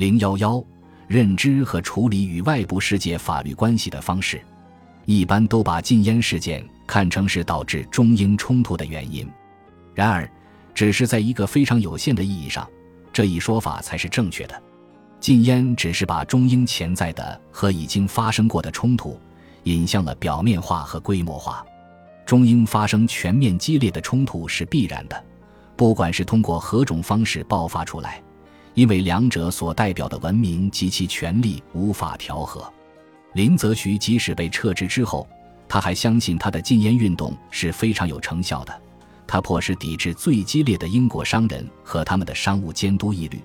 零幺幺，认知和处理与外部世界法律关系的方式，一般都把禁烟事件看成是导致中英冲突的原因。然而，只是在一个非常有限的意义上，这一说法才是正确的。禁烟只是把中英潜在的和已经发生过的冲突引向了表面化和规模化。中英发生全面激烈的冲突是必然的，不管是通过何种方式爆发出来。因为两者所代表的文明及其权力无法调和，林则徐即使被撤职之后，他还相信他的禁烟运动是非常有成效的。他迫使抵制最激烈的英国商人和他们的商务监督一律，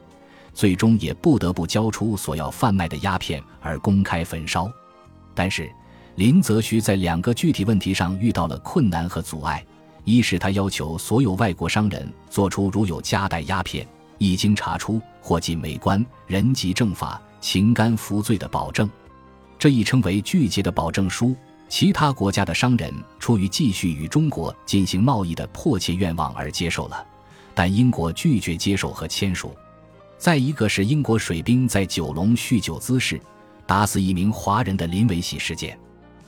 最终也不得不交出所要贩卖的鸦片而公开焚烧。但是，林则徐在两个具体问题上遇到了困难和阻碍：一是他要求所有外国商人做出如有夹带鸦片。一经查出或进美官人及正法情甘服罪的保证，这一称为拒绝的保证书，其他国家的商人出于继续与中国进行贸易的迫切愿望而接受了，但英国拒绝接受和签署。再一个是英国水兵在九龙酗酒滋事，打死一名华人的林维喜事件，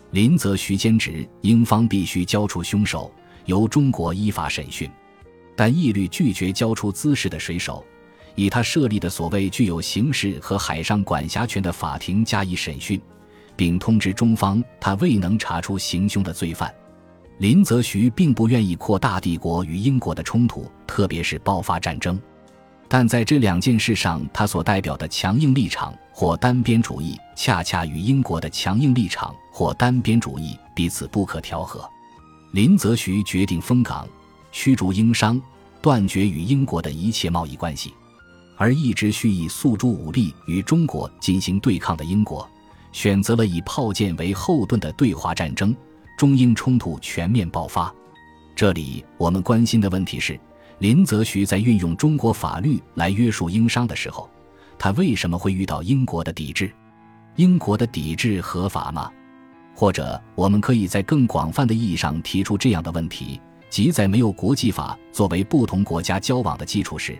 林则徐坚持英方必须交出凶手，由中国依法审讯。但一律拒绝交出姿势的水手，以他设立的所谓具有刑事和海上管辖权的法庭加以审讯，并通知中方他未能查出行凶的罪犯。林则徐并不愿意扩大帝国与英国的冲突，特别是爆发战争。但在这两件事上，他所代表的强硬立场或单边主义，恰恰与英国的强硬立场或单边主义彼此不可调和。林则徐决定封港。驱逐英商，断绝与英国的一切贸易关系，而一直蓄意诉诸武力与中国进行对抗的英国，选择了以炮舰为后盾的对华战争，中英冲突全面爆发。这里我们关心的问题是，林则徐在运用中国法律来约束英商的时候，他为什么会遇到英国的抵制？英国的抵制合法吗？或者，我们可以在更广泛的意义上提出这样的问题？即在没有国际法作为不同国家交往的基础时，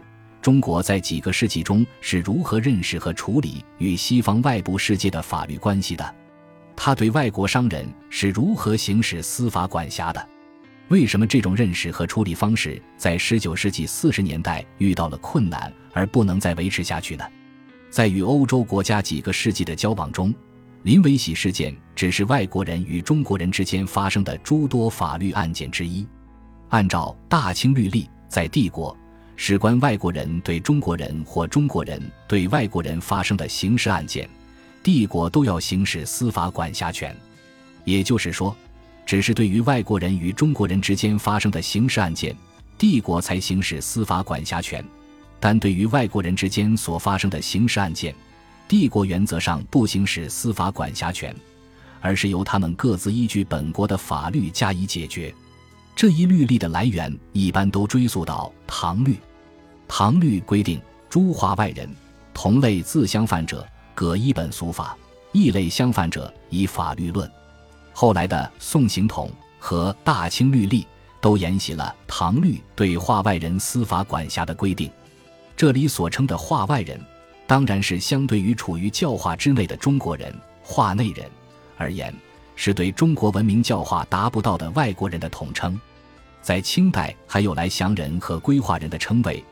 中国在几个世纪中是如何认识和处理与西方外部世界的法律关系的？他对外国商人是如何行使司法管辖的？为什么这种认识和处理方式在19世纪40年代遇到了困难而不能再维持下去呢？在与欧洲国家几个世纪的交往中，林维喜事件只是外国人与中国人之间发生的诸多法律案件之一。按照大清律例，在帝国，事关外国人对中国人或中国人对外国人发生的刑事案件，帝国都要行使司法管辖权。也就是说，只是对于外国人与中国人之间发生的刑事案件，帝国才行使司法管辖权；但对于外国人之间所发生的刑事案件，帝国原则上不行使司法管辖权，而是由他们各自依据本国的法律加以解决。这一律例的来源一般都追溯到唐律。唐律规定，诸化外人同类自相犯者，各依本俗法；异类相犯者，以法律论。后来的宋刑统和大清律例都沿袭了唐律对化外人司法管辖的规定。这里所称的化外人，当然是相对于处于教化之内的中国人化内人而言。是对中国文明教化达不到的外国人的统称，在清代还有来降人和归化人的称谓，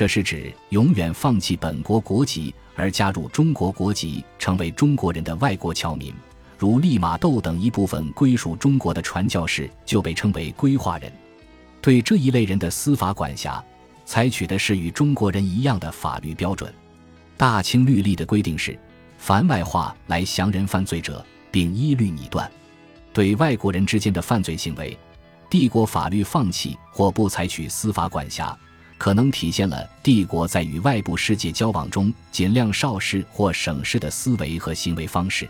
这是指永远放弃本国国籍而加入中国国籍成为中国人的外国侨民，如利玛窦等一部分归属中国的传教士就被称为归化人。对这一类人的司法管辖，采取的是与中国人一样的法律标准。大清律例的规定是，凡外化来降人犯罪者。并一律拟断，对外国人之间的犯罪行为，帝国法律放弃或不采取司法管辖，可能体现了帝国在与外部世界交往中尽量少事或省事的思维和行为方式。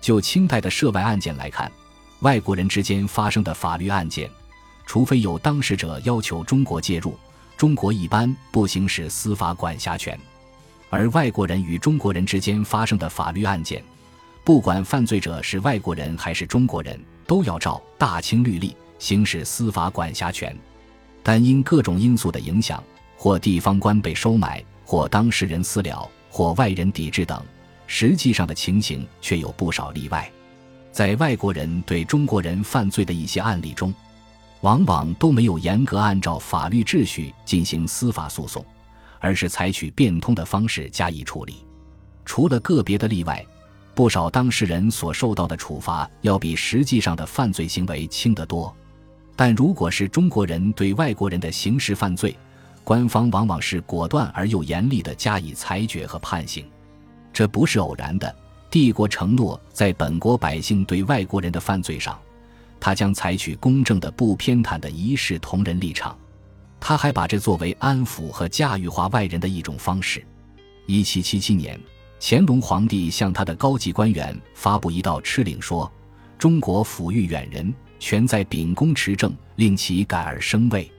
就清代的涉外案件来看，外国人之间发生的法律案件，除非有当事者要求中国介入，中国一般不行使司法管辖权；而外国人与中国人之间发生的法律案件，不管犯罪者是外国人还是中国人，都要照大清律例行使司法管辖权。但因各种因素的影响，或地方官被收买，或当事人私了，或外人抵制等，实际上的情形却有不少例外。在外国人对中国人犯罪的一些案例中，往往都没有严格按照法律秩序进行司法诉讼，而是采取变通的方式加以处理。除了个别的例外，不少当事人所受到的处罚要比实际上的犯罪行为轻得多。但如果是中国人对外国人的刑事犯罪，官方往往是果断而又严厉的加以裁决和判刑，这不是偶然的。帝国承诺在本国百姓对外国人的犯罪上。他将采取公正的、不偏袒的一视同仁立场。他还把这作为安抚和驾驭化外人的一种方式。一七七七年，乾隆皇帝向他的高级官员发布一道敕令，说：“中国抚育远人，全在秉公持政，令其改而生畏；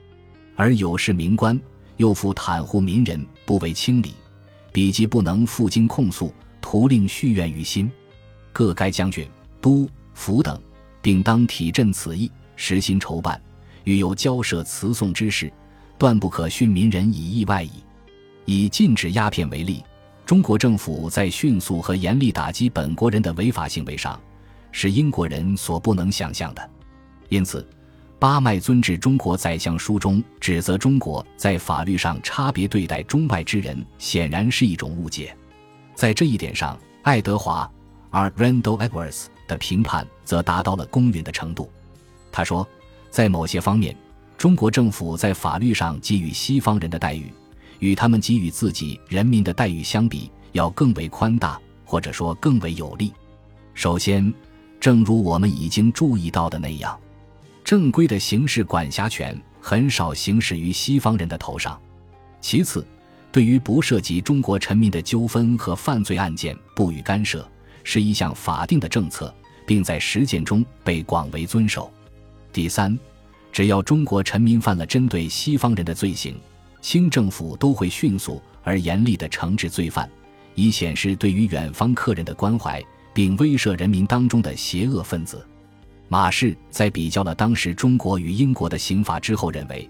而有事民官，又复袒护民人，不为清理，彼即不能负荆控诉，徒令续怨于心。各该将军、都府等。”并当体振此意，实心筹办。欲有交涉辞讼之事，断不可训民人以意外矣。以禁止鸦片为例，中国政府在迅速和严厉打击本国人的违法行为上，是英国人所不能想象的。因此，巴麦尊致中国宰相书中指责中国在法律上差别对待中外之人，显然是一种误解。在这一点上，爱德华 ·R. Randall Edwards。的评判则达到了公允的程度。他说，在某些方面，中国政府在法律上给予西方人的待遇，与他们给予自己人民的待遇相比，要更为宽大，或者说更为有利。首先，正如我们已经注意到的那样，正规的刑事管辖权很少行使于西方人的头上。其次，对于不涉及中国臣民的纠纷和犯罪案件，不予干涉，是一项法定的政策。并在实践中被广为遵守。第三，只要中国臣民犯了针对西方人的罪行，清政府都会迅速而严厉地惩治罪犯，以显示对于远方客人的关怀，并威慑人民当中的邪恶分子。马氏在比较了当时中国与英国的刑法之后，认为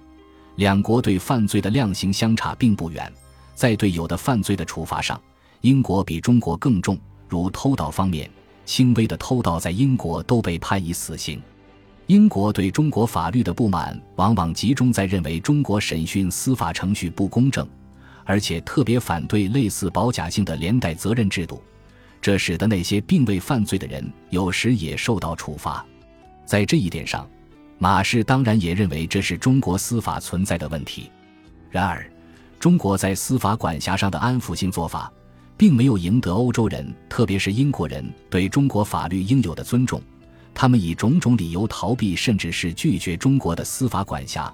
两国对犯罪的量刑相差并不远，在对有的犯罪的处罚上，英国比中国更重，如偷盗方面。轻微的偷盗在英国都被判以死刑。英国对中国法律的不满，往往集中在认为中国审讯司法程序不公正，而且特别反对类似保甲性的连带责任制度，这使得那些并未犯罪的人有时也受到处罚。在这一点上，马氏当然也认为这是中国司法存在的问题。然而，中国在司法管辖上的安抚性做法。并没有赢得欧洲人，特别是英国人对中国法律应有的尊重。他们以种种理由逃避，甚至是拒绝中国的司法管辖。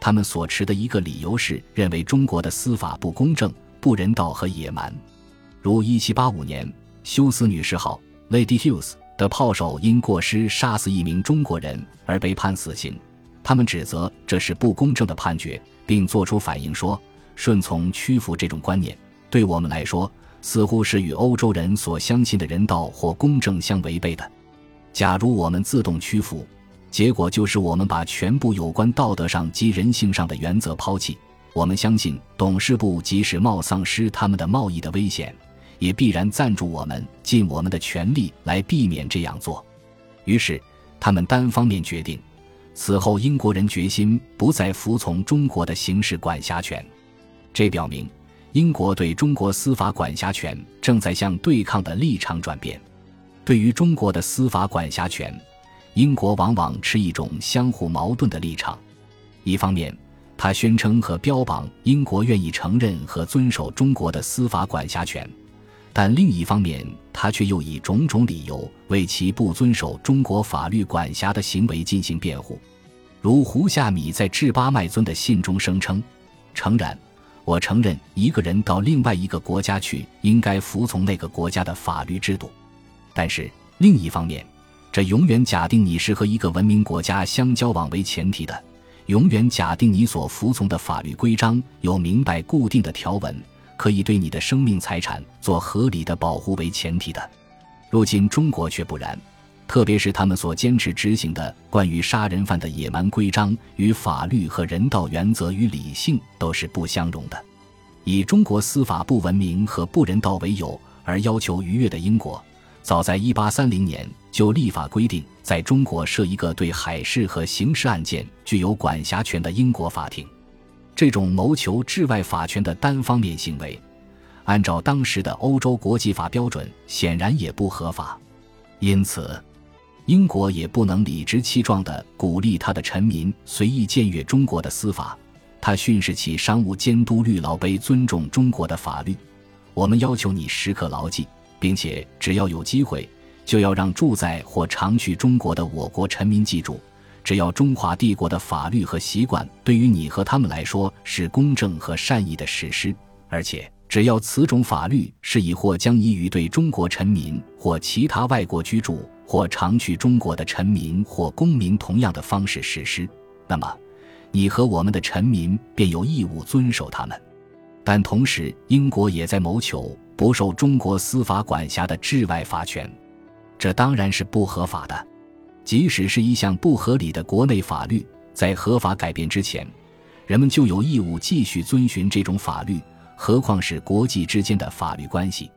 他们所持的一个理由是认为中国的司法不公正、不人道和野蛮。如1785年，休斯女士号 Lady Hughes 的炮手因过失杀死一名中国人而被判死刑。他们指责这是不公正的判决，并作出反应说：“顺从屈服这种观念，对我们来说。”似乎是与欧洲人所相信的人道或公正相违背的。假如我们自动屈服，结果就是我们把全部有关道德上及人性上的原则抛弃。我们相信董事部即使冒丧失他们的贸易的危险，也必然赞助我们尽我们的全力来避免这样做。于是，他们单方面决定，此后英国人决心不再服从中国的刑事管辖权。这表明。英国对中国司法管辖权正在向对抗的立场转变。对于中国的司法管辖权，英国往往持一种相互矛盾的立场。一方面，他宣称和标榜英国愿意承认和遵守中国的司法管辖权，但另一方面，他却又以种种理由为其不遵守中国法律管辖的行为进行辩护。如胡夏米在致巴麦尊的信中声称：“诚然。”我承认，一个人到另外一个国家去，应该服从那个国家的法律制度。但是另一方面，这永远假定你是和一个文明国家相交往为前提的，永远假定你所服从的法律规章有明白固定的条文，可以对你的生命财产做合理的保护为前提的。如今中国却不然，特别是他们所坚持执行的关于杀人犯的野蛮规章，与法律和人道原则与理性都是不相容的。以中国司法不文明和不人道为由而要求逾越的英国，早在1830年就立法规定，在中国设一个对海事和刑事案件具有管辖权的英国法庭。这种谋求治外法权的单方面行为，按照当时的欧洲国际法标准，显然也不合法。因此，英国也不能理直气壮地鼓励他的臣民随意僭越中国的司法。他训示其商务监督律老碑尊重中国的法律。我们要求你时刻牢记，并且只要有机会，就要让住在或常去中国的我国臣民记住。只要中华帝国的法律和习惯对于你和他们来说是公正和善意的实施，而且只要此种法律是以或将以与对中国臣民或其他外国居住或常去中国的臣民或公民同样的方式实施，那么你和我们的臣民便有义务遵守他们。但同时，英国也在谋求不受中国司法管辖的治外法权，这当然是不合法的。即使是一项不合理的国内法律，在合法改变之前，人们就有义务继续遵循这种法律，何况是国际之间的法律关系。